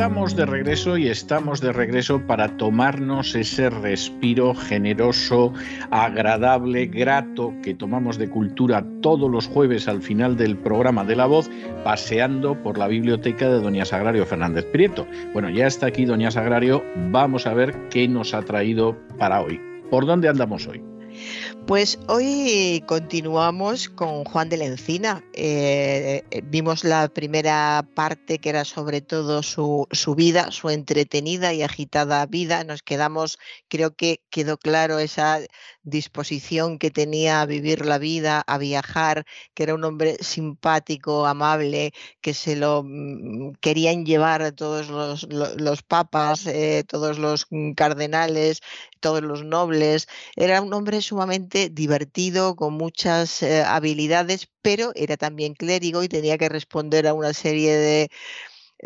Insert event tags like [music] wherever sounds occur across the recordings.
Estamos de regreso y estamos de regreso para tomarnos ese respiro generoso, agradable, grato que tomamos de cultura todos los jueves al final del programa de La Voz, paseando por la biblioteca de Doña Sagrario Fernández Prieto. Bueno, ya está aquí Doña Sagrario, vamos a ver qué nos ha traído para hoy. ¿Por dónde andamos hoy? Pues hoy continuamos con Juan de la Encina. Eh, eh, vimos la primera parte que era sobre todo su, su, vida, su entretenida y agitada vida. Nos quedamos, creo que quedó claro esa disposición que tenía a vivir la vida, a viajar, que era un hombre simpático, amable, que se lo mm, querían llevar todos los, papas, eh, todos los mm, cardenales, todos los nobles. Era un hombre sumamente divertido, con muchas eh, habilidades, pero era también clérigo y tenía que responder a una serie de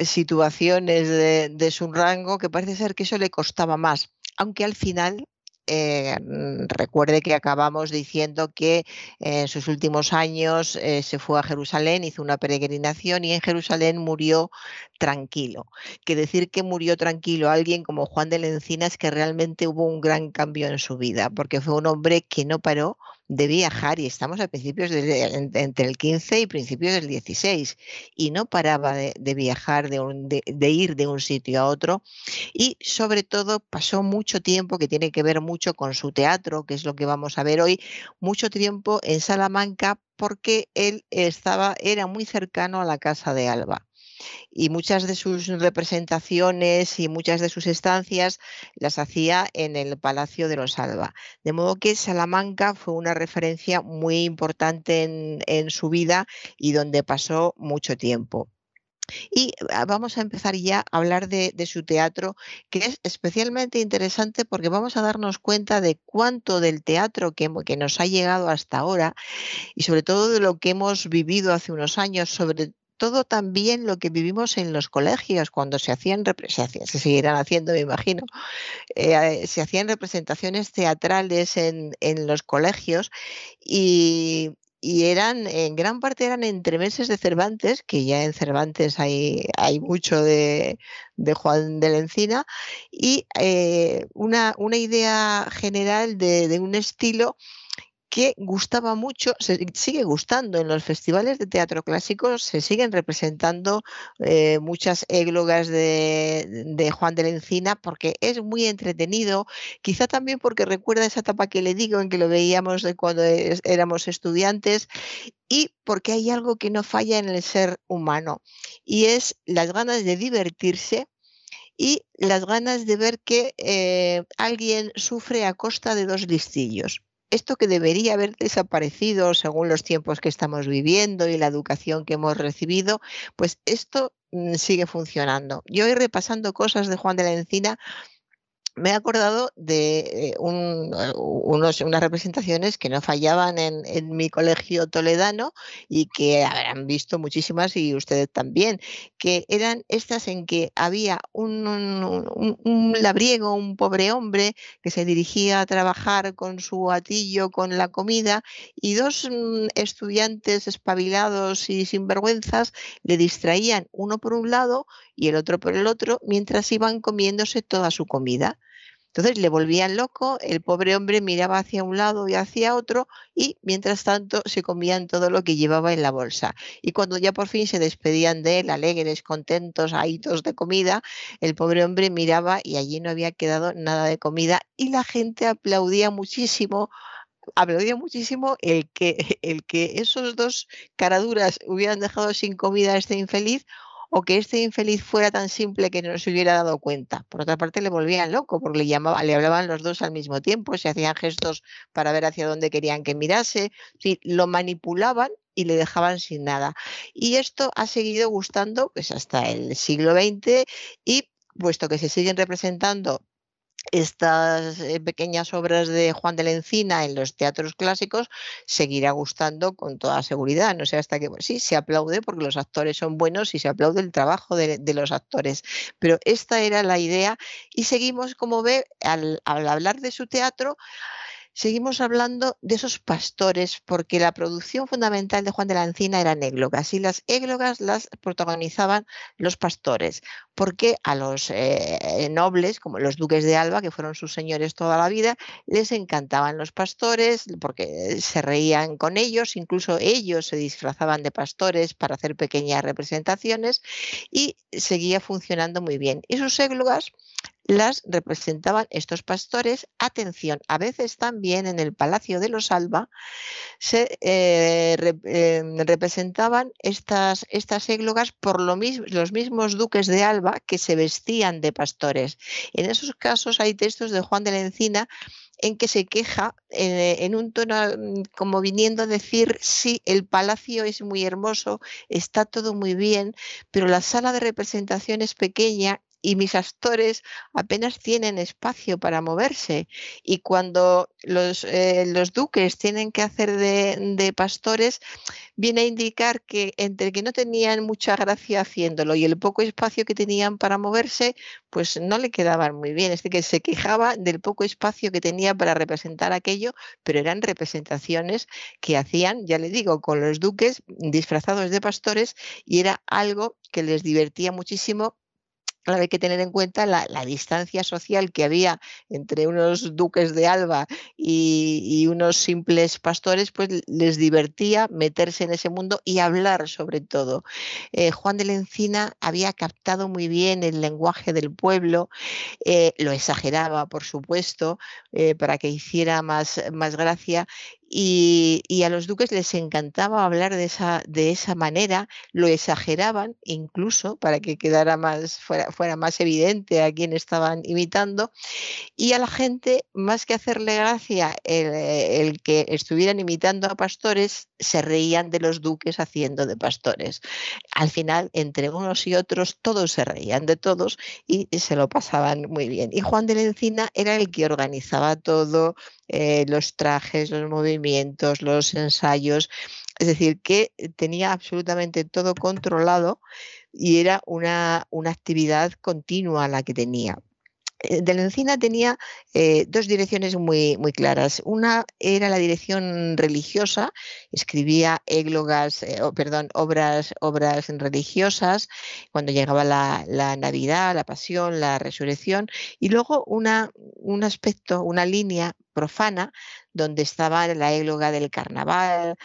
situaciones de su rango que parece ser que eso le costaba más aunque al final eh, mm, recuerde que acabamos diciendo que en sus últimos años eh, se fue a Jerusalén, hizo una peregrinación y en Jerusalén murió tranquilo. Que decir que murió tranquilo alguien como Juan de la Encina es que realmente hubo un gran cambio en su vida, porque fue un hombre que no paró de viajar y estamos a principios de, entre el 15 y principios del 16 y no paraba de, viajar, de, de, ir de un sitio a otro y sobre todo pasó mucho tiempo que tiene que ver mucho con su teatro, que es lo que vamos a ver hoy, mucho tiempo en Salamanca porque él estaba, era muy cercano a la casa de Alba y muchas de sus representaciones y muchas de sus estancias las hacía en el Palacio de los Alba. De modo que Salamanca fue una referencia muy importante en, su vida y donde pasó mucho tiempo. Y ah, vamos a empezar ya a hablar de, su teatro, que es especialmente interesante porque vamos a darnos cuenta de cuánto del teatro que, que, nos ha llegado hasta ahora y sobre todo de lo que hemos vivido hace unos años, sobre todo también lo que vivimos en los colegios, cuando se hacían, se, se seguirán haciendo, me imagino, eh, se hacían representaciones teatrales en, los colegios y, eran, en gran parte eran entremeses de Cervantes, que ya en Cervantes hay, hay mucho de, Juan de la Encina, y eh, una, una, idea general de, de un estilo que gustaba mucho, se sigue gustando. En los festivales de teatro clásico, se siguen representando eh, muchas églogas de, Juan de la Encina porque es muy entretenido, quizá también porque recuerda esa etapa que le digo en que lo veíamos de cuando éramos estudiantes y porque hay algo que no falla en el ser humano y es las ganas de divertirse y las ganas de ver que eh, alguien sufre a costa de dos listillos esto que debería haber desaparecido según los tiempos que estamos viviendo y la educación que hemos recibido, pues esto mm, sigue funcionando. Yo voy repasando cosas de Juan de la Encina me he acordado de eh, eh, unos, unas representaciones que no fallaban en, mi colegio toledano y que habrán visto muchísimas y ustedes también, que eran estas en que había un, un, labriego, un pobre hombre que se dirigía a trabajar con su atillo, con la comida, y dos mm, estudiantes espabilados y sinvergüenzas le distraían uno por un lado y el otro por el otro mientras iban comiéndose toda su comida. Entonces le volvían loco, el pobre hombre miraba hacia un lado y hacia otro y mientras tanto se comían todo lo que llevaba en la bolsa. Y cuando ya por fin se despedían de él, alegres, contentos, ahitos de comida, el pobre hombre miraba y allí no había quedado nada de comida y la gente aplaudía muchísimo aplaudía muchísimo el que, [laughs] el que esos dos caraduras hubieran dejado sin comida a este infeliz o que este infeliz fuera tan simple que no se hubiera dado cuenta. Por otra parte, le volvían loco porque le, llamaban, le hablaban los dos al mismo tiempo, se hacían gestos para ver hacia dónde querían que mirase, lo manipulaban y le dejaban sin nada. Y esto ha seguido gustando pues, hasta el siglo XX y puesto que se siguen representando estas eh, pequeñas obras de Juan de la Encina en los teatros clásicos seguirá gustando con toda seguridad. No sé hasta que, sí, se aplaude porque los actores son buenos y se aplaude el trabajo de, los actores. Pero esta era la idea y seguimos, como ve, al hablar de su teatro, seguimos hablando de esos pastores, porque la producción fundamental de Juan de la Encina eran églogas y las églogas las protagonizaban los pastores, porque a los eh, nobles, como los duques de Alba, que fueron sus señores toda la vida, les encantaban los pastores, porque se reían con ellos, incluso ellos se disfrazaban de pastores para hacer pequeñas representaciones y seguía funcionando muy bien. Y sus églogas las representaban estos pastores. Atención, a veces también en el Palacio de los Alba se eh, em, representaban estas, estas églogas por lo mismo, los mismos duques de Alba que se vestían de pastores. En esos casos hay textos de Juan de la Encina en que se queja eh, en un tono mm, como viniendo a decir, sí, el palacio es muy hermoso, está todo muy bien, pero la sala de representación es pequeña y mis actores apenas tienen espacio para moverse. Y cuando los, eh, los duques tienen que hacer de, pastores, viene a indicar que entre que no tenían mucha gracia haciéndolo y el poco espacio que tenían para moverse, pues no le quedaban muy bien. Es que se quejaba del poco espacio que tenía para representar aquello, pero eran representaciones que hacían, ya le digo, con los duques disfrazados de pastores y era algo que les divertía muchísimo Claro, hay que tener en cuenta la, distancia social que había entre unos duques de Alba y, unos simples pastores, pues les divertía meterse en ese mundo y hablar sobre todo. Eh, Juan de la Encina había captado muy bien el lenguaje del pueblo, eh, lo exageraba, por supuesto, eh, para que hiciera más, más gracia y, a los duques les encantaba hablar de esa, de esa manera, lo exageraban incluso para que quedara más, fuera, fuera más evidente a quién estaban imitando, y a la gente, más que hacerle gracia el, que estuvieran imitando a pastores, se reían de los duques haciendo de pastores. Al final, entre unos y otros, todos se reían de todos y se lo pasaban muy bien. Y Juan de la Encina era el que organizaba todo, eh, los trajes, los movimientos, los ensayos. Es decir, que tenía absolutamente todo controlado y era una, una actividad continua la que tenía. Eh, de la Encina tenía eh, dos direcciones muy, muy claras. Una era la dirección religiosa, escribía églogas, eh, perdón, obras, obras religiosas cuando llegaba la, la, Navidad, la Pasión, la Resurrección, y luego una, un aspecto, una línea profana donde estaba la égloga del carnaval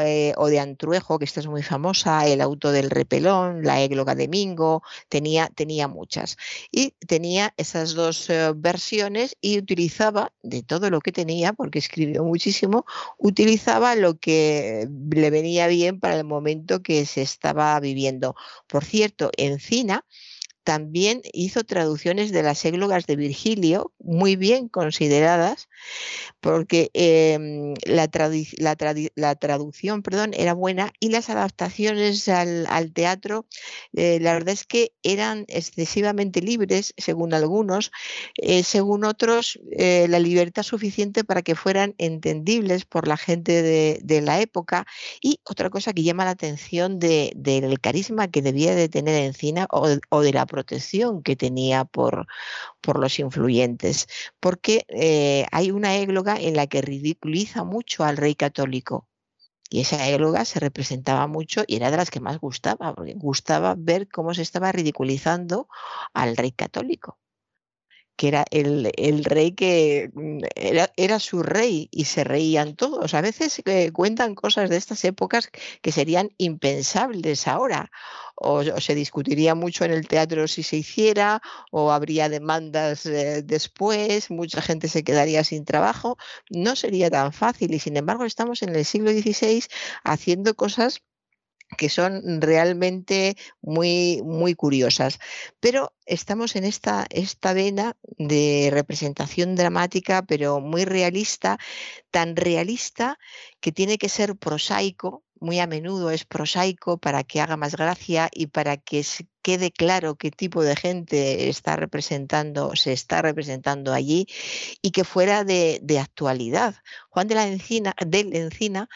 eh, o de Antruejo, que esta es muy famosa, el auto del repelón, la égloga de Mingo, tenía, tenía muchas. Y tenía esas dos eh, versiones y utilizaba de todo lo que tenía, porque escribió muchísimo, utilizaba lo que le venía bien para el momento que se estaba viviendo. Por cierto, Encina también hizo traducciones de las églogas de Virgilio, muy bien consideradas, porque em, la, traducción perdón, era buena y las adaptaciones al, teatro, eh, la verdad es que eran excesivamente libres, según algunos, eh, según otros, eh, la libertad suficiente para que fueran entendibles por la gente de, la época. Y otra cosa que llama la atención del carisma que debía de tener Encina o, o de la protección que tenía por, por los influyentes, porque eh, hay una égloga en la que ridiculiza mucho al rey católico. Y esa égloga se representaba mucho y era de las que más gustaba, porque gustaba ver cómo se estaba ridiculizando al rey católico que era el, rey que mm, era, era, su rey y se reían todos. A veces eh, cuentan cosas de estas épocas que serían impensables ahora. O, se discutiría mucho en el teatro si se hiciera, o habría demandas eh, después, mucha gente se quedaría sin trabajo. No sería tan fácil y sin embargo estamos en el siglo XVI haciendo cosas que son realmente muy, muy curiosas. Pero estamos en esta, esta vena de representación dramática, pero muy realista, tan realista que tiene que ser prosaico, muy a menudo es prosaico para que haga más gracia y para que quede claro qué tipo de gente está representando, se está representando allí y que fuera de, actualidad. Juan de la Encina, de Encina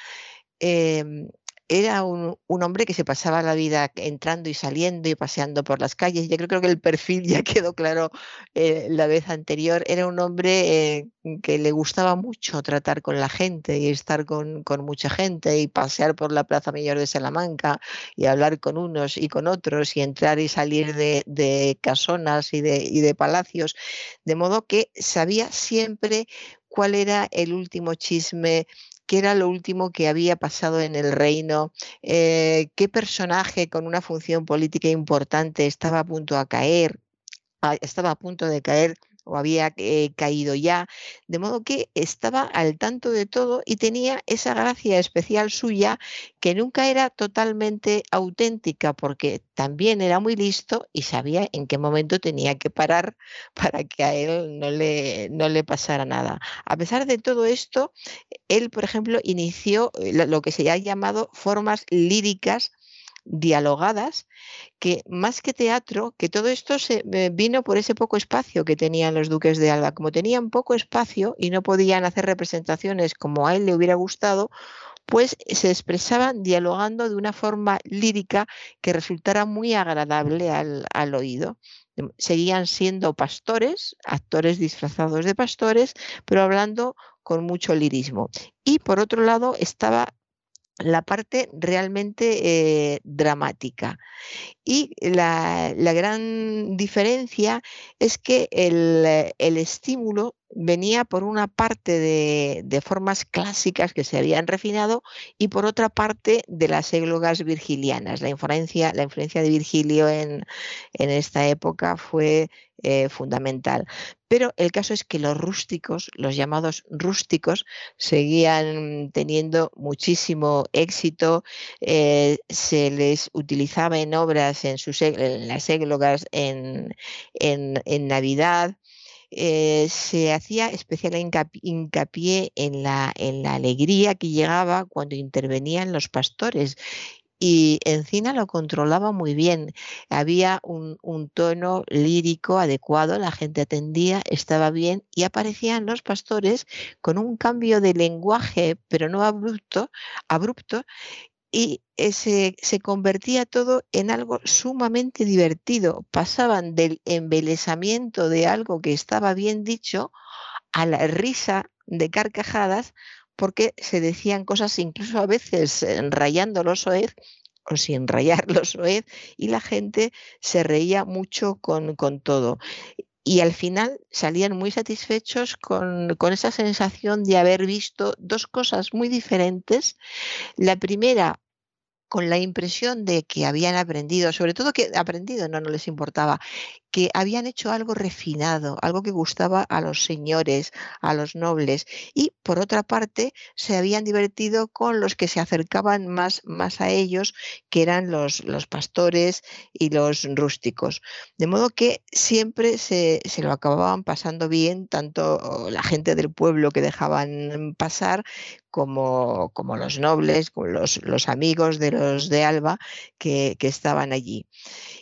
em, era un, hombre que se pasaba la vida entrando y saliendo y paseando por las calles. Yo creo, que el perfil [laughs] ya quedó claro eh, la vez anterior. Era un hombre eh, que le gustaba mucho tratar con la gente y estar con, mucha gente y pasear por la Plaza Mayor de Salamanca y hablar con unos y con otros y entrar y salir de, casonas y de, y de palacios. De modo que sabía siempre cuál era el último chisme qué era lo último que había pasado en el reino, eh, qué personaje con una función política importante estaba a punto de caer, estaba a punto de caer o había eh, caído ya, de modo que estaba al tanto de todo y tenía esa gracia especial suya que nunca era totalmente auténtica porque también era muy listo y sabía en qué momento tenía que parar [laughs] para que a él no le, no le pasara nada. A pesar de todo esto, él, por ejemplo, inició eh, lo que se ha llamado formas líricas dialogadas, que más que teatro, que todo esto se eh, vino por ese poco espacio que tenían los duques de Alba. Como tenían poco espacio y no podían hacer representaciones como a él le hubiera gustado, pues se expresaban dialogando de una forma lírica que resultara muy agradable al, al oído. Seguían siendo pastores, actores disfrazados de pastores, pero hablando con mucho lirismo. Y por otro lado estaba la parte realmente eh, dramática. Y la, gran diferencia es que el, el, estímulo venía por una parte de, formas clásicas que se habían refinado y por otra parte de las églogas virgilianas. La influencia, la influencia de Virgilio en, esta época fue eh, fundamental. Pero el caso es que los rústicos, los llamados rústicos, seguían teniendo muchísimo éxito. Eh, se les utilizaba en obras, en, las églogas, en, en Navidad. Eh, se hacía especial hincapié en la, en la alegría que llegaba cuando intervenían los pastores y Encina lo controlaba muy bien. Había un, tono lírico adecuado, la gente atendía, estaba bien y aparecían los pastores con un cambio de lenguaje, pero no abrupto, abrupto y se, convertía todo en algo sumamente divertido. Pasaban del embelesamiento de algo que estaba bien dicho a la risa de carcajadas porque se decían cosas incluso a veces rayando los oez o sin rayar [laughs] los oez y la gente se reía mucho con, todo. Y al final salían muy satisfechos con, con, esa sensación de haber visto dos cosas muy diferentes. La primera, con la impresión de que habían aprendido, sobre todo que aprendido no, no les importaba, que habían hecho algo refinado, algo que gustaba a los señores, a los nobles, y por otra parte se habían divertido con los que se acercaban más, más a ellos, que eran los, los pastores y los rústicos. De modo que siempre se, se, lo acababan pasando bien, tanto la gente del pueblo que dejaban pasar, como, como los nobles, como los, los amigos de los de Alba que, que estaban allí.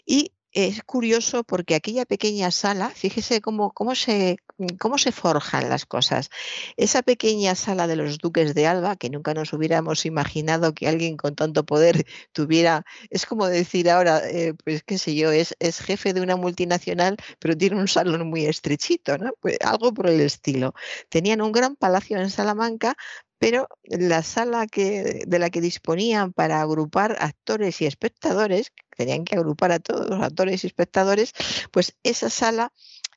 Y es curioso porque aquella pequeña sala, fíjese cómo, cómo, se, cómo se forjan las cosas. Esa pequeña sala de los duques de Alba, que nunca nos hubiéramos imaginado que alguien con tanto poder [laughs] tuviera, es como decir ahora, eh, pues qué sé yo, es, es, jefe de una multinacional, pero tiene un salón muy estrechito, ¿no? Pues algo por el estilo. Tenían un gran palacio en Salamanca, pero la sala que, de la que disponían para agrupar actores y espectadores, tenían que agrupar a todos los actores y espectadores, pues esa sala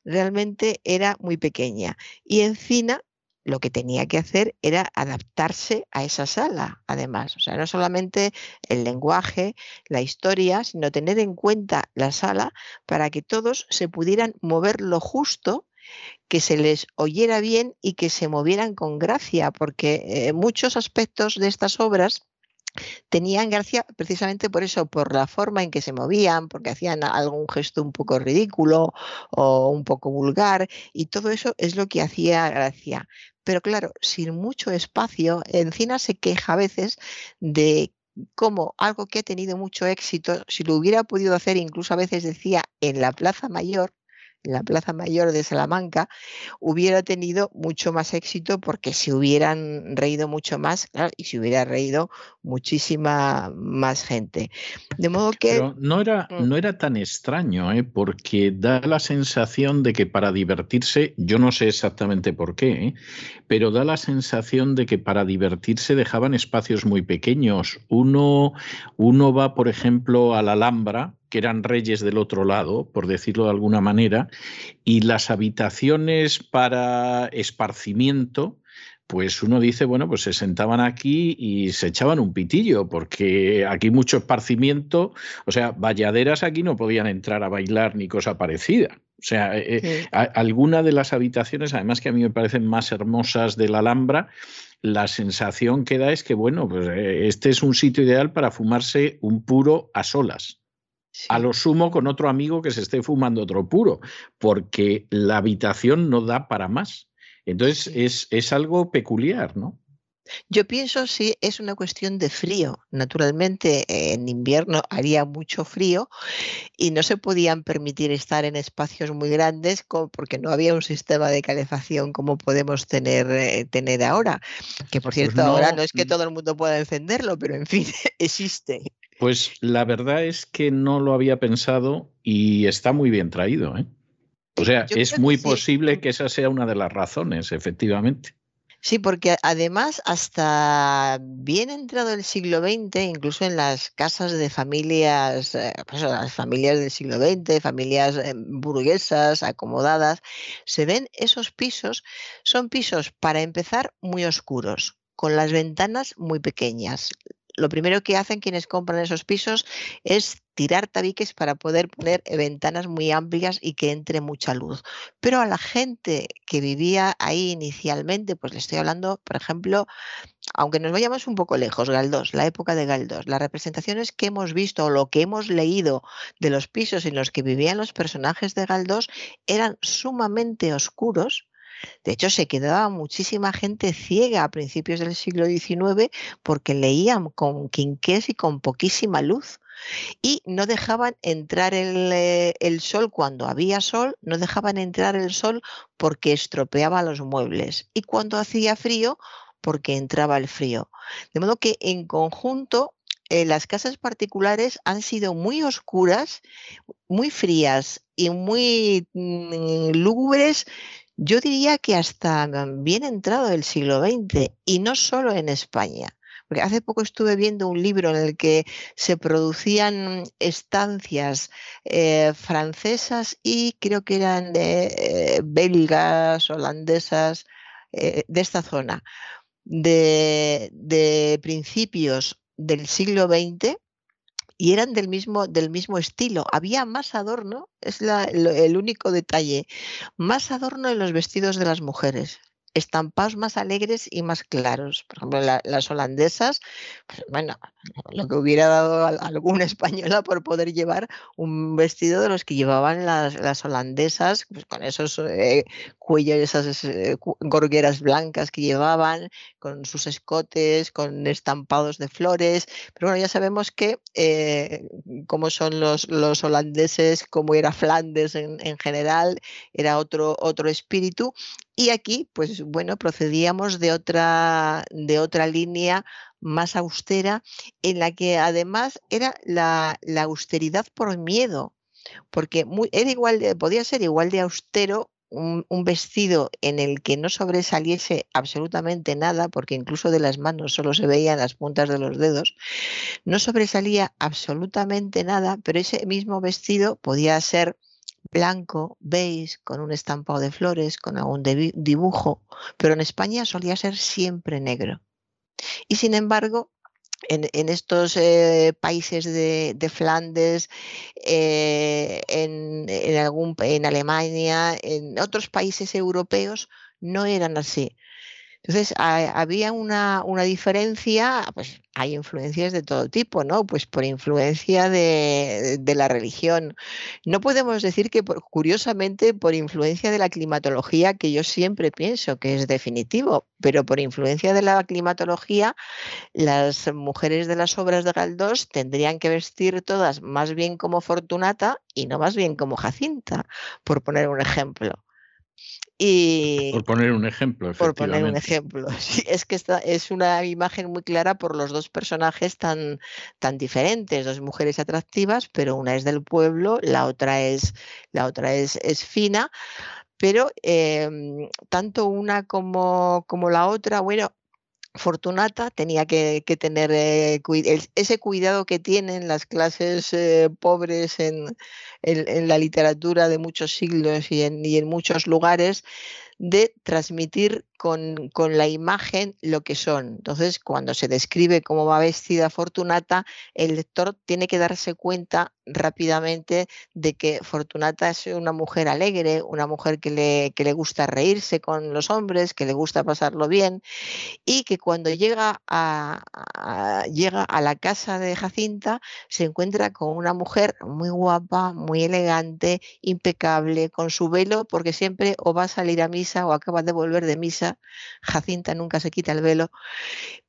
realmente era muy pequeña. Y Encina lo que tenía que hacer era adaptarse a esa sala, además. O sea, no solamente el lenguaje, la historia, sino tener en cuenta la sala para que todos se pudieran mover lo justo que se les oyera bien y que se movieran con gracia, porque eh, muchos aspectos de estas obras tenían gracia precisamente por eso, por la forma en que se movían, porque hacían algún gesto un poco ridículo o un poco vulgar, y todo eso es lo que hacía gracia. Pero claro, sin mucho espacio, Encina se queja a veces de cómo algo que ha tenido mucho éxito, si lo hubiera podido hacer, incluso a veces decía en la Plaza Mayor, en la Plaza Mayor de Salamanca, hubiera tenido mucho más éxito porque se hubieran reído mucho más y se hubiera reído muchísima más gente. De modo que... no, era, mm. no era tan extraño, ¿eh? porque da la sensación de que para divertirse, yo no sé exactamente por qué, ¿eh? pero da la sensación de que para divertirse dejaban espacios muy pequeños. Uno, uno va, por ejemplo, a la Alhambra, que eran reyes del otro lado, por decirlo de alguna manera, y las habitaciones para esparcimiento, pues uno dice, bueno, pues se sentaban aquí y se echaban un pitillo, porque aquí mucho esparcimiento, o sea, valladeras aquí no podían entrar a bailar ni cosa parecida. O sea, eh, eh, alguna de las habitaciones, además que a mí me parecen más hermosas de la Alhambra, la sensación que da es que, bueno, pues eh, este es un sitio ideal para fumarse un puro a solas. A lo sumo con otro amigo que se esté fumando otro puro, porque la habitación no da para más. Entonces es, es algo peculiar, ¿no? Yo pienso si es una cuestión de frío. Naturalmente en invierno haría mucho frío y no se podían permitir estar en espacios muy grandes porque no había un sistema de calefacción como podemos tener, eh, tener ahora. Que por pues cierto ahora no es que todo el mundo pueda encenderlo, pero en fin, [laughs] existe. Pues la verdad es que no lo había pensado y está muy bien traído. ¿eh? O sea, es muy posible que esa sea una de las razones, efectivamente. Sí, porque además hasta bien entrado el siglo XX, incluso en las casas de familias, eh, pues las familias del siglo XX, familias eh, burguesas, acomodadas, se ven esos pisos, son pisos para empezar muy oscuros, con las ventanas muy pequeñas lo primero que hacen quienes compran esos pisos es tirar tabiques para poder poner ventanas muy amplias y que entre mucha luz. Pero a la gente que vivía ahí inicialmente, pues le estoy hablando, por ejemplo, aunque nos vayamos un poco lejos, Galdós, la época de Galdós, las representaciones que hemos visto o lo que hemos leído de los pisos en los que vivían los personajes de Galdós eran sumamente oscuros de hecho, se quedaba muchísima gente ciega a principios del siglo XIX porque leían con quinqués y con poquísima luz. Y no dejaban entrar eh, el, sol cuando había sol, no dejaban entrar el sol porque estropeaba los muebles. Y cuando hacía frío, porque entraba el frío. De modo que en conjunto eh, las casas particulares han sido muy oscuras, muy frías y muy mm, lúgubres yo diría que hasta bien entrado el siglo XX y no solo en España. Porque hace poco estuve viendo un libro en el que se producían estancias eh, francesas y creo que eran eh, belgas, holandesas, eh, de esta zona, de principios del siglo XX y eran del mismo, del mismo estilo. Había más adorno, es el único detalle, más adorno en los vestidos de las mujeres estampados más alegres y más claros. Por ejemplo, las holandesas, pues, bueno, lo que hubiera dado alguna [laughs] española por poder llevar un vestido de los que llevaban las, holandesas, pues, con esos eh, cuellos, esas eh, gorgueras blancas que llevaban, con sus escotes, con estampados de flores. Pero bueno, ya sabemos que eh, como son los, los holandeses, como era Flandes en, en general, era otro, otro espíritu y aquí, pues bueno, procedíamos de otra, de otra línea más austera, en la que además era la, austeridad por miedo, porque era igual podía ser igual de austero un, vestido en el que no sobresaliese absolutamente nada, porque incluso de las manos solo se veían las puntas de los dedos, no sobresalía absolutamente nada, pero ese mismo vestido podía ser blanco, beige, con un estampado de flores, con algún dibujo, pero en España solía ser siempre negro. Y sin embargo, en, estos eh, países de, Flandes, eh, en, algún, en Alemania, en otros países europeos, no eran así. Entonces, había una, una, diferencia, pues hay influencias de todo tipo, ¿no? Pues por influencia de, de la religión. No podemos decir que, curiosamente, por influencia de la climatología, que yo siempre pienso que es definitivo, pero por influencia de la climatología, las mujeres de las obras de Galdós tendrían que vestir todas más bien como Fortunata y no más bien como Jacinta, por poner un ejemplo. Y por poner un ejemplo, Por poner un ejemplo. [laughs] es que esta es una imagen muy clara por los dos personajes tan, tan diferentes, dos mujeres atractivas, pero una es del pueblo, la otra es, la otra es, es fina. Pero em, tanto una como, como la otra, bueno, Fortunata tenía que, tener eh, ese cuidado que tienen las clases eh, pobres en, la literatura de muchos siglos y en, y en muchos lugares de transmitir con, la imagen lo que son. Entonces, cuando se describe cómo va vestida Fortunata, el lector tiene que darse cuenta rápidamente de que Fortunata es una mujer alegre, una mujer que le, le gusta reírse con los hombres, que le gusta pasarlo bien y que cuando llega a, llega a la casa de Jacinta se encuentra con una mujer muy guapa, muy elegante, impecable, con su velo, porque siempre o va a salir a misa o acaba de volver de misa [laughs] Jacinta nunca se quita el velo,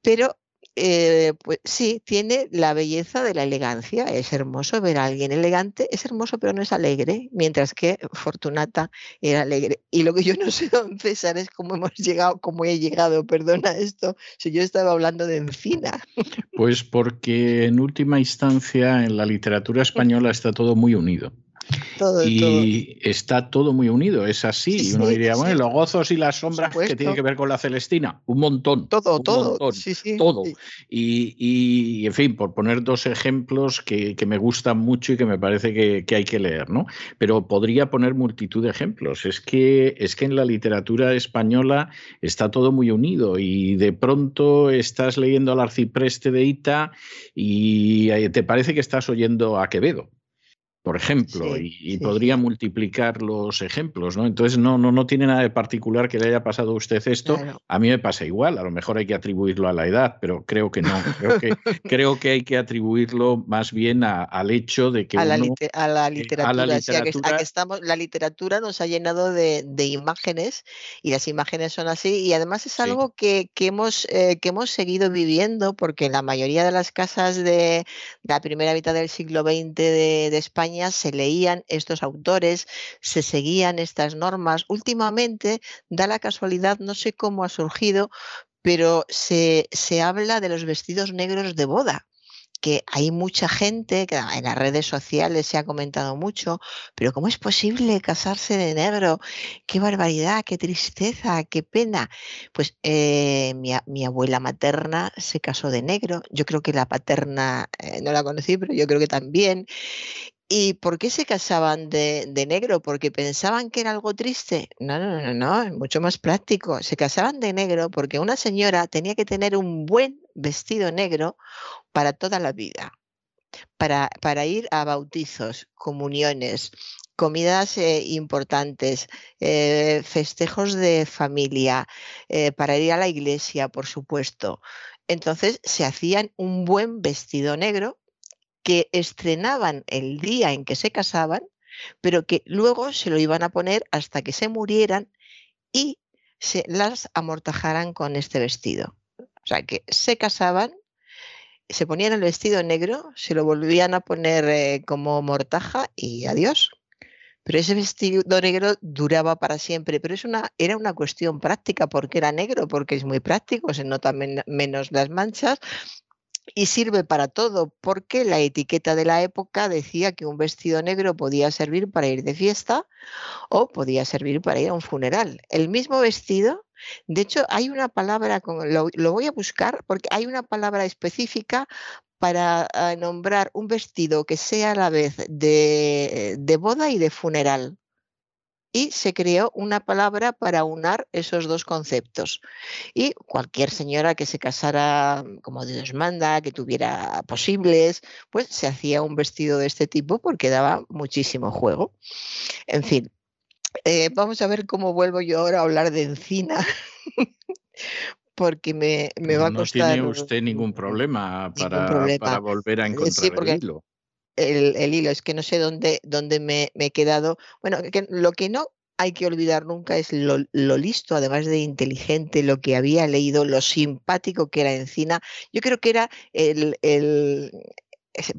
pero eh, pues sí, tiene la belleza de la elegancia. Es hermoso ver a alguien elegante, es hermoso, pero no es alegre, mientras que Fortunata era alegre. Y lo que yo no [laughs] sé, don César, es cómo hemos llegado, cómo he llegado, perdona esto, si yo estaba hablando de encina. Pues porque en última instancia en la literatura española está todo muy unido y está todo muy unido, es así. y uno diría, bueno, los gozos y las sombras que tiene que ver con la Celestina, un montón. Todo, todo. todo. Y, en fin, por poner dos ejemplos que, me gustan mucho y que me parece que, hay que leer, ¿no? Pero podría poner multitud de ejemplos. Es que, es que en la literatura española está todo muy unido y de pronto estás leyendo al arcipreste de Ita y eh, te parece que estás oyendo a Quevedo por ejemplo, y, podría multiplicar los ejemplos, ¿no? Entonces no, no, no tiene nada de particular que le haya pasado a usted esto. A mí me pasa igual, a lo mejor hay que atribuirlo a la edad, pero creo que no. Creo que, [laughs] creo que hay que atribuirlo más bien al hecho de que... A, la, a la literatura. que, estamos, la literatura nos ha llenado de, imágenes y las imágenes son así y además es algo que, hemos, eh, que hemos seguido viviendo porque en la mayoría de las casas de, la primera mitad del siglo XX de España se leían estos autores, se seguían estas normas. Últimamente da la casualidad, no sé cómo ha surgido, pero se, se habla de los vestidos negros de boda que hay mucha gente, que en las redes sociales se ha comentado mucho, pero ¿cómo es posible casarse de negro? ¡Qué barbaridad, qué tristeza, qué pena! Pues eh, mi, abuela materna se casó de negro, yo creo que la paterna eh, no la conocí, pero yo creo que también. ¿Y por qué se casaban de, negro? ¿Porque pensaban que era algo triste? No, no, no, no, es mucho más práctico. Se casaban de negro porque una señora tenía que tener un buen vestido negro para toda la vida, para, para ir a bautizos, comuniones, comidas eh, importantes, eh, festejos de familia, eh, para ir a la iglesia, por supuesto. Entonces se hacían un buen vestido negro que estrenaban el día en que se casaban, pero que luego se lo iban a poner hasta que se murieran y se las amortajaran con este vestido. O sea, que se casaban, se ponían el vestido negro, se lo volvían a poner eh, como mortaja y adiós. Pero ese vestido negro duraba para siempre, pero es una, era una cuestión práctica porque era negro, porque es muy práctico, se notan menos las manchas y sirve para todo, porque la etiqueta de la época decía que un vestido negro podía servir para ir de fiesta o podía servir para ir a un funeral. El mismo vestido, de hecho, hay una palabra, lo, lo voy a buscar porque hay una palabra específica para ah, nombrar un vestido que sea a la vez de, de boda y de funeral y se creó una palabra para unar esos dos conceptos. Y cualquier señora que se casara mm, como Dios manda, que tuviera posibles, pues se hacía un vestido de este tipo porque daba muchísimo juego. En fin, eh, vamos a ver cómo vuelvo yo ahora a hablar de encina. [laughs] porque me, va a costar. No tiene usted ningún problema [laughs] para, para volver a encontrar el hilo. El, hilo, es que no sé dónde, dónde me, he quedado. Bueno, lo que no hay que olvidar nunca es lo, listo, además de inteligente, lo que había leído, lo simpático que era Encina. Yo creo que era el,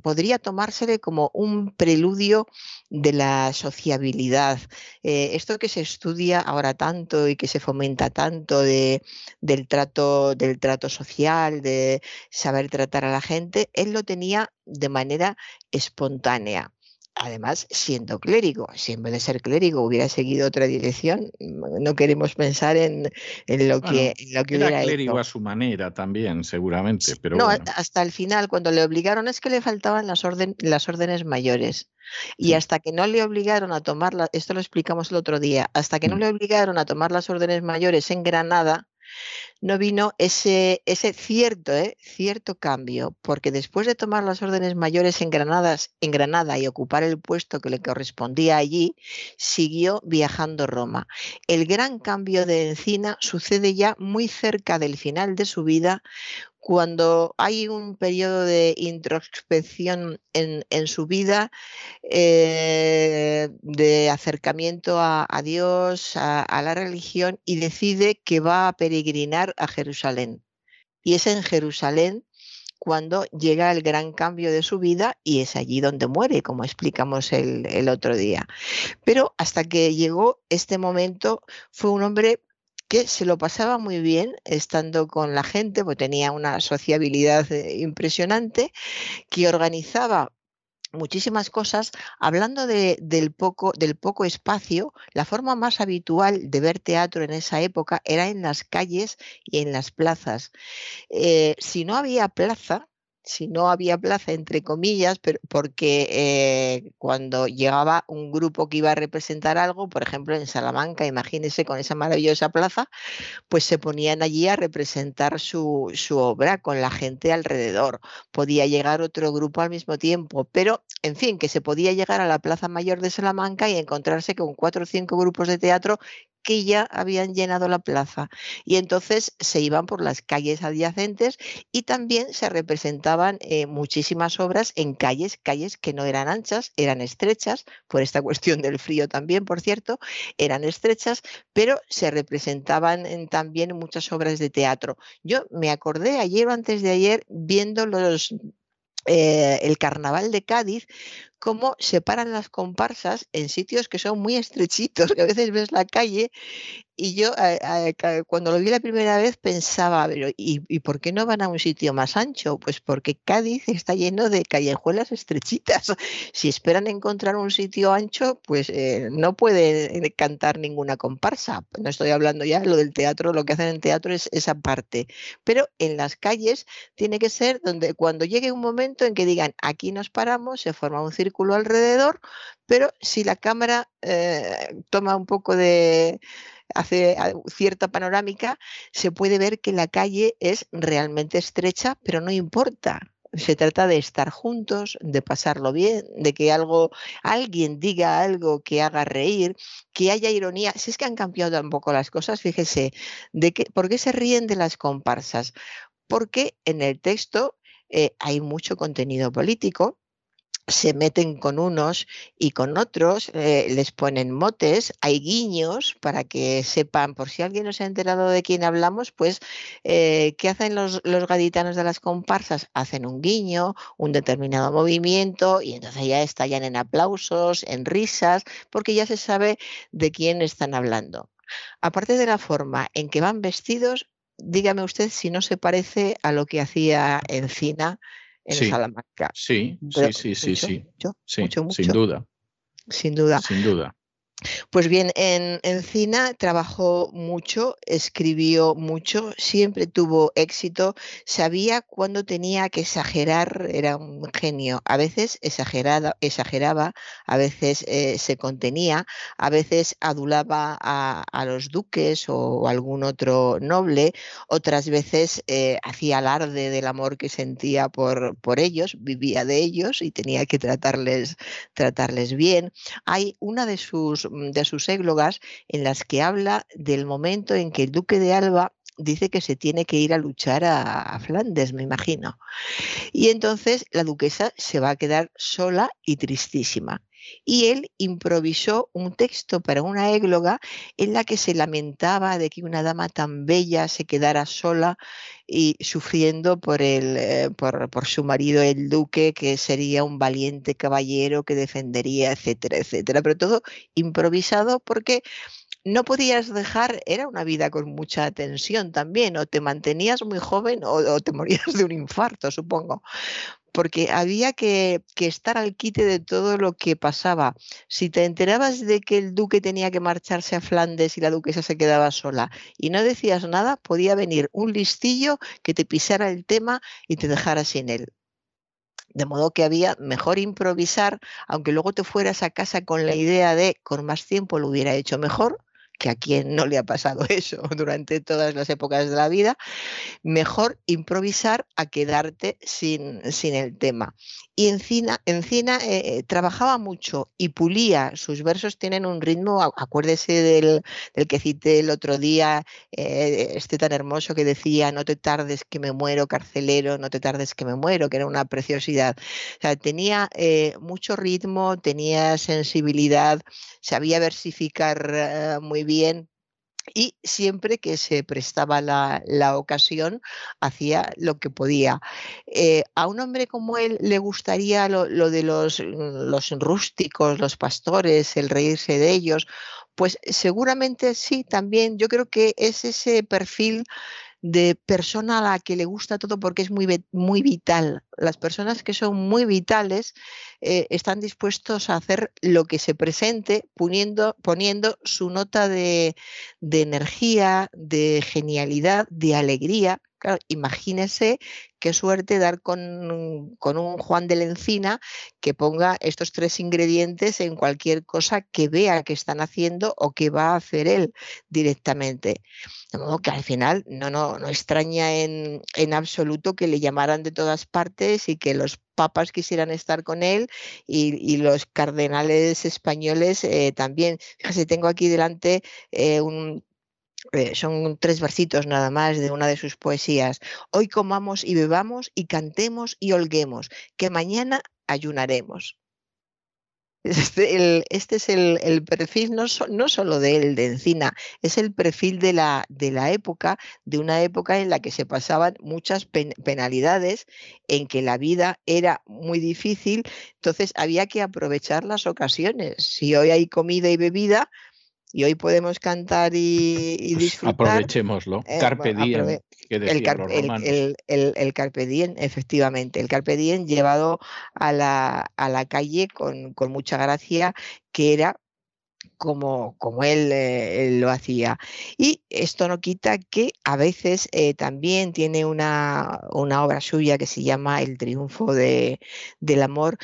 podría tomársele como un preludio de la sociabilidad. Eh, esto que se estudia ahora tanto y que se fomenta tanto de, del, trato, del trato social, de saber tratar a la gente, él lo tenía de manera espontánea además siendo clérigo. Si en vez de ser clérigo hubiera seguido otra dirección, mm, no queremos pensar en, lo, que, lo que era clérigo a su manera también, seguramente. Pero no, hasta el final, cuando le obligaron, es que le faltaban las, orden, las órdenes mayores. Y hasta que no le obligaron a tomar, esto lo explicamos el otro día, hasta que no mm. le obligaron a tomar las órdenes mayores en Granada, no vino ese, ese cierto, ¿eh? cierto cambio, porque después de tomar las órdenes mayores en, en Granada y ocupar el puesto que le correspondía allí, siguió viajando Roma. El gran cambio de Encina sucede ya muy cerca del final de su vida, cuando hay un periodo de introspección en, su vida, eh, de acercamiento a, Dios, a, la religión, y decide que va a peregrinar a Jerusalén. Y es en Jerusalén cuando llega el gran cambio de su vida y es allí donde muere, como explicamos el, el otro día. Pero hasta que llegó este momento, fue un hombre que se lo pasaba muy bien estando con la gente, porque tenía una sociabilidad eh, impresionante, que organizaba muchísimas cosas. Hablando del, poco, del poco espacio, la forma más habitual de ver teatro en esa época era en las calles y en las plazas. Eh, si no había plaza, si no había plaza, entre comillas, pero porque eh, cuando llegaba un grupo que iba a representar algo, por ejemplo en Salamanca, imagínense con esa maravillosa plaza, pues se ponían allí a representar su, su obra con la gente alrededor. Podía llegar otro grupo al mismo tiempo, pero en fin, que se podía llegar a la Plaza Mayor de Salamanca y encontrarse con cuatro o cinco grupos de teatro que ya habían llenado la plaza. Y entonces se iban por las calles adyacentes y también se representaban eh, muchísimas obras en calles, calles que no eran anchas, eran estrechas, por esta [laughs] cuestión del frío también, por cierto, eran estrechas, pero se representaban también muchas obras de teatro. Yo me acordé ayer o antes de ayer viendo los eh, el carnaval de Cádiz, cómo separan las comparsas en sitios que son muy estrechitos, que a veces ves la calle y yo cuando lo vi la primera vez pensaba, pero ¿y, por qué no van a un sitio más ancho? Pues porque Cádiz está lleno de callejuelas estrechitas. [laughs] Si esperan encontrar un sitio ancho, pues eh, no pueden cantar ninguna comparsa. No estoy hablando ya de lo del teatro, lo que hacen en teatro es esa parte. Pero en las calles tiene que ser donde cuando llegue un momento en que digan, aquí nos paramos, se forma un círculo alrededor, pero si la cámara eh, toma un poco de hace cierta panorámica, se puede ver que la calle es realmente estrecha, pero no importa. Se trata de estar juntos, de pasarlo bien, de que algo, alguien diga algo que haga reír, que haya ironía. Si es que han cambiado un poco las cosas, fíjese, de que, ¿por qué se ríen de las comparsas? Porque en el texto eh, hay mucho contenido político, se meten con unos y con otros, eh, les ponen motes, hay guiños para que sepan, por si alguien no se ha enterado de quién hablamos, pues, eh, ¿qué hacen los, los, gaditanos de las comparsas? Hacen un guiño, un determinado movimiento y entonces ya estallan en aplausos, en risas, porque ya se sabe de quién están hablando. Aparte de la forma en que van vestidos, dígame usted si no se parece a lo que hacía Encina en sí, Salamanca. Sí, sí, sí, sí, sí. sí sin duda. Sin duda. Sin duda. Pues bien, en Encina trabajó mucho, escribió mucho, siempre tuvo éxito, sabía cuándo tenía que exagerar, era un genio. A veces exagerada, exageraba, a veces eh, se contenía, a veces adulaba a, los duques o algún otro noble, otras veces eh, hacía alarde del amor que sentía por, por ellos, vivía de ellos y tenía que tratarles, tratarles bien. Hay una de sus Mm, de sus églogas en las que habla del momento en que el duque de Alba dice que se tiene que ir a luchar a, Flandes, me imagino. Y entonces la duquesa se va a quedar sola y tristísima y él improvisó un texto para una égloga en la que se lamentaba de que una dama tan bella se quedara sola y sufriendo por, el, eh, por, su marido el duque, que sería un valiente caballero que defendería, etcétera, etcétera. Pero todo improvisado porque no podías dejar, era una vida con mucha tensión también, o te mantenías muy joven o, o, te [laughs] morías de un infarto, supongo porque había que, estar al quite de todo lo que pasaba. Si te enterabas de que el duque tenía que marcharse a Flandes y la duquesa se quedaba sola y no decías nada, podía venir un listillo que te pisara el tema y te dejara sin él. De modo que había mejor improvisar, aunque luego te fueras a casa con la idea de con más tiempo lo hubiera hecho mejor, que a quien no le ha pasado [laughs] eso durante todas las épocas de la vida, mejor improvisar a quedarte sin, sin el tema. Y Encina, Encina eh, trabajaba mucho y pulía. Sus versos tienen un ritmo, acuérdese del, del que cité el otro día, eh, este tan hermoso que decía, no te tardes que me muero, carcelero, no te tardes que me muero, que era una preciosidad. O sea, tenía eh, mucho ritmo, tenía sensibilidad, sabía versificar muy bien y siempre que se prestaba la, ocasión hacía lo que podía. Eh, a un hombre como él le gustaría lo, de los, los rústicos, los pastores, el reírse de ellos. Pues seguramente sí, también yo creo que es ese perfil de persona a la que le gusta todo porque es muy, muy vital. Las personas que son muy vitales eh, están dispuestos a hacer lo que se presente poniendo, poniendo su nota de, de energía, de genialidad, de alegría. Claro, imagínese qué suerte dar con, un Juan de la Encina que ponga estos tres ingredientes en cualquier cosa que vea que están haciendo o que va a hacer él directamente. De modo que al final no, no, no extraña en, absoluto que le llamaran de todas partes y que los papas quisieran estar con él y, los cardenales españoles eh, también. Fíjese, tengo aquí delante eh, un eh, son tres versitos nada más de una de sus poesías. Hoy comamos y bebamos y cantemos y holguemos, que mañana ayunaremos. Este, este es el, perfil no, no, solo de él, de Encina, es el perfil de la, de la época, de una época en la que se pasaban muchas penalidades, en que la vida era muy difícil, entonces había que aprovechar las ocasiones. Si hoy hay comida y bebida, y hoy podemos cantar y, pues disfrutar. Aprovechémoslo. Eh, carpe diem. el, carpe diem, efectivamente. El carpe diem llevado a la, a la calle con, con, mucha gracia, que era como, como él, eh, lo hacía. Y esto no quita que a veces eh, también tiene una, una, obra suya que se llama El triunfo de, del amor,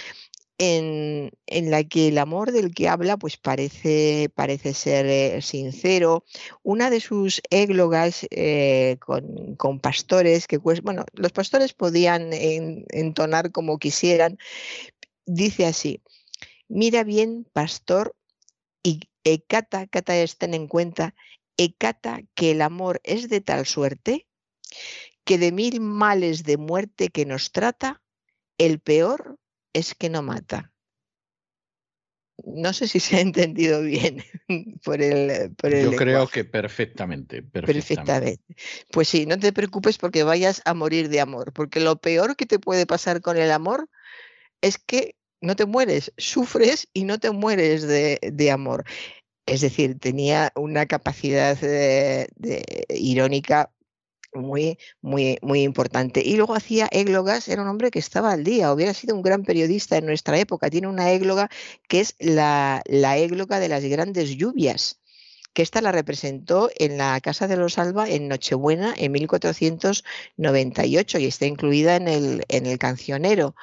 en, la que el amor del que habla pues parece, parece ser eh, sincero. Una de sus églogas eh, con, pastores, que pues, bueno, los pastores podían entonar como quisieran, dice así, mira bien, pastor, y ecata, cata estén en cuenta, ecata que el amor es de tal suerte que de mil males de muerte que nos trata, el peor es que no mata. No sé si se ha [laughs] entendido bien [laughs] por el. Por Yo creo que perfectamente, perfectamente, Pues sí, no te preocupes porque vayas a morir de amor, porque lo peor que te puede pasar con el amor es que no te mueres, sufres y no te mueres de, amor. Es decir, tenía una capacidad de, irónica muy, muy, muy importante. Y luego hacía églogas, era un hombre que estaba al día, hubiera sido un gran periodista en nuestra época. Tiene una égloga que es la, la égloga de las grandes lluvias que esta la representó en la Casa de los Alba en Nochebuena en 1498 y está incluida en el, en el cancionero.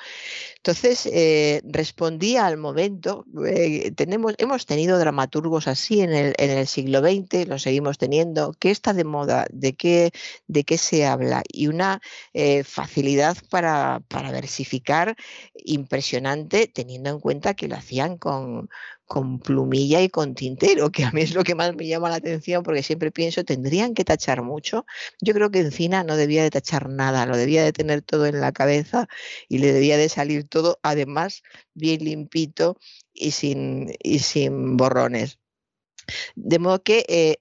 Entonces, eh, respondía al momento, eh, tenemos, hemos tenido dramaturgos así en el, en el siglo XX, lo seguimos teniendo, ¿qué está de moda? ¿De qué, de qué se habla? Y una eh, facilidad para, para versificar impresionante, teniendo en cuenta que lo hacían con, con plumilla y con tintero, que a mí es lo que más me llama la atención porque siempre pienso, ¿tendrían que tachar mucho? Yo creo que Encina no debía de tachar nada, lo debía de tener todo en la cabeza y le debía de salir todo, además, bien limpito y sin, y sin borrones. De modo que eh,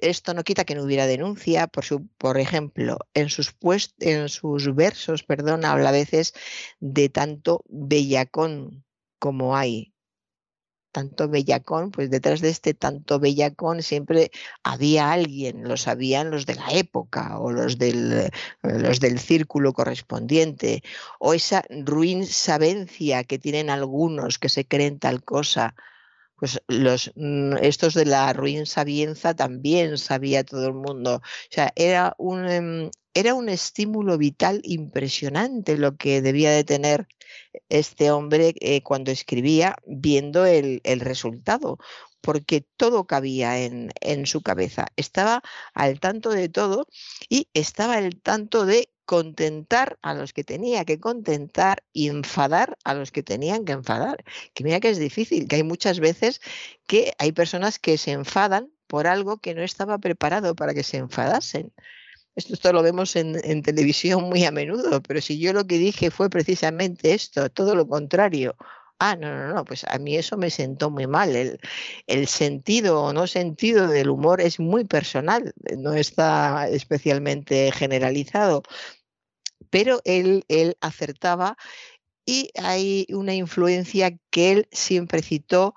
esto no quita que no hubiera denuncia, por, su, por ejemplo, en sus, en sus versos, perdón, habla a veces de tanto bellacón como hay. Tanto bellacón, pues detrás de este tanto bellacón siempre había alguien, lo sabían los de la época o los del, los del círculo correspondiente, o esa ruin sabencia que tienen algunos que se creen tal cosa pues los, mm, estos de la ruin sabienza también sabía todo el mundo. O sea, era un, em, era un estímulo vital impresionante lo que debía de tener este hombre eh, cuando escribía viendo el, el resultado porque todo cabía en, en, su cabeza. Estaba al tanto de todo y estaba al tanto de contentar a los que tenía que contentar y enfadar a los que tenían que enfadar. Que mira que es difícil, que hay muchas veces que hay personas que se enfadan por algo que no estaba preparado para que se enfadasen. Esto, lo vemos en, en, televisión muy a menudo, pero si yo lo que dije fue precisamente esto, todo lo contrario, Ah, no, no, no, pues a mí eso me sentó muy mal. El, el, sentido o no sentido del humor es muy personal, no está especialmente generalizado, pero él, él acertaba y hay una influencia que él siempre citó,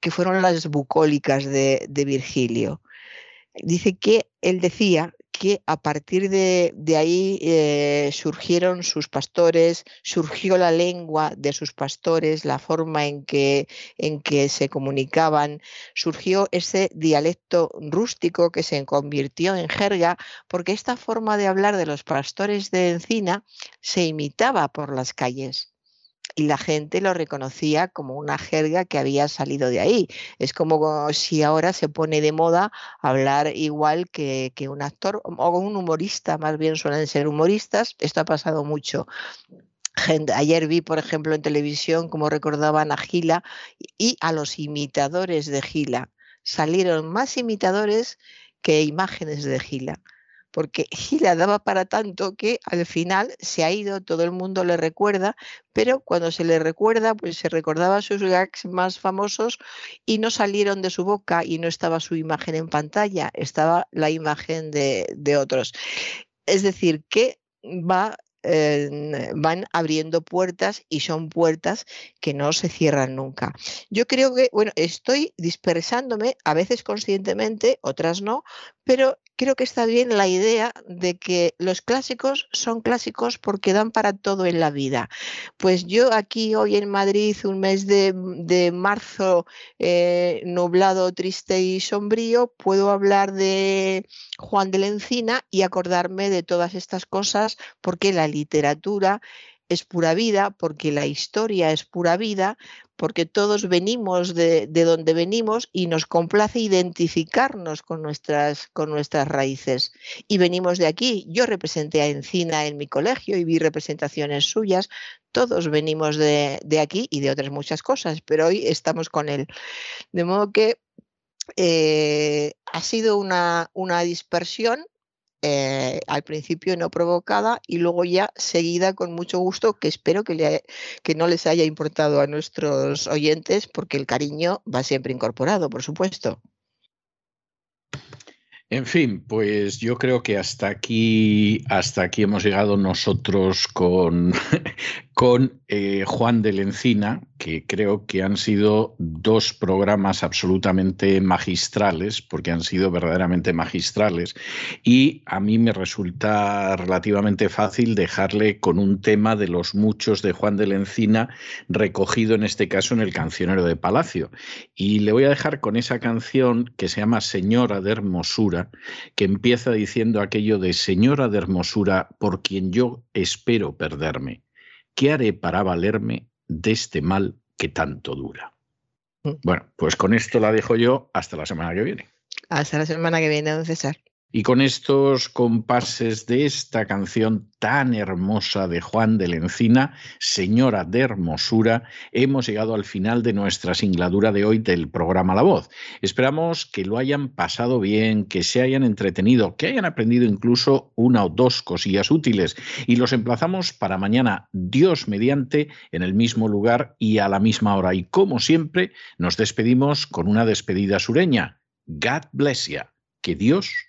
que fueron las bucólicas de, de Virgilio. Dice que él decía que a partir de, ahí eh, surgieron sus pastores, surgió la lengua de sus pastores, la forma en que, en que se comunicaban, surgió ese dialecto rústico que se convirtió en jerga, porque esta forma de hablar de los pastores de Encina se imitaba por las calles y la gente lo reconocía como una jerga que había salido de ahí. Es como si ahora se pone de moda hablar igual que, un actor o un humorista, más bien suelen ser humoristas. Esto ha pasado mucho. Ayer vi, por ejemplo, en televisión cómo recordaban a Gila y a los imitadores de Gila. Salieron más imitadores que imágenes de Gila porque [laughs] Gila daba para tanto que al final se ha ido, todo el mundo le recuerda, pero cuando se le recuerda, pues se recordaba sus gags más famosos y no salieron de su boca y no estaba su imagen en pantalla, estaba la imagen de, de otros. Es decir, que va van abriendo puertas y son puertas que no se cierran nunca. Yo creo que, bueno, estoy dispersándome, a veces conscientemente, otras no, pero creo que está bien la idea de que los clásicos son clásicos porque dan para todo en la vida. Pues yo aquí hoy en Madrid, un mes de, marzo eh, nublado, triste y sombrío, puedo hablar de Juan de la Encina y acordarme de todas estas cosas porque la literatura es pura vida, porque la historia es pura vida, porque todos venimos de, donde venimos y nos complace identificarnos con nuestras, con nuestras raíces. Y venimos de aquí. Yo representé a Encina en mi colegio y vi representaciones suyas. Todos venimos de, aquí y de otras muchas cosas, pero hoy estamos con él. De modo que eh, ha sido una, una dispersión eh, al principio no provocada y luego ya seguida con mucho gusto, que espero que, que no les haya importado a nuestros oyentes, porque el cariño va siempre incorporado, por supuesto. En fin, pues yo creo que hasta aquí, hasta aquí hemos llegado nosotros con, [laughs] con eh, Juan de la Encina, que creo que han sido dos programas absolutamente magistrales, porque han sido verdaderamente magistrales, y a mí me resulta relativamente fácil dejarle con un tema de los muchos de Juan de la Encina, recogido en este caso en el cancionero de Palacio. Y le voy a dejar con esa canción que se llama Señora de Hermosura, que empieza diciendo aquello de Señora de Hermosura, por quien yo espero perderme. ¿Qué haré para valerme de este mal que tanto dura? Mm. Bueno, pues con esto la dejo yo hasta la semana que viene. Hasta la semana que viene, don César. Y con estos compases de esta canción tan hermosa de Juan de la Encina, Señora de Hermosura, hemos llegado al final de nuestra singladura de hoy del programa La Voz. Esperamos que lo hayan pasado bien, que se hayan entretenido, que hayan aprendido incluso una o dos cosillas útiles. Y los emplazamos para mañana, Dios mediante, en el mismo lugar y a la misma hora. Y como siempre, nos despedimos con una despedida sureña. God bless you. Que Dios